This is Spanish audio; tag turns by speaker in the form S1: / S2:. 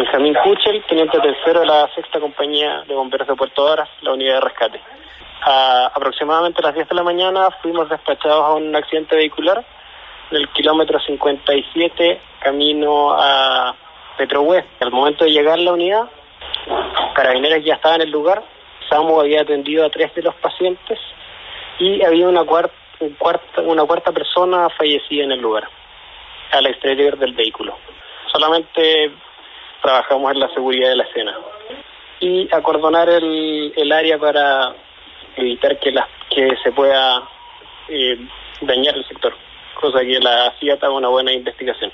S1: Benjamín Kuchel, teniente tercero de la sexta compañía de bomberos de Puerto Varas, la unidad de rescate. A aproximadamente las 10 de la mañana fuimos despachados a un accidente vehicular del kilómetro 57 camino a Petrohue. Al momento de llegar la unidad, Carabineros ya estaba en el lugar, SAMU había atendido a tres de los pacientes y había una cuarta, una cuarta persona fallecida en el lugar, al exterior del vehículo. Solamente trabajamos en la seguridad de la escena y acordonar el, el área para evitar que, la, que se pueda eh, dañar el sector, cosa que la CIA haga una buena investigación.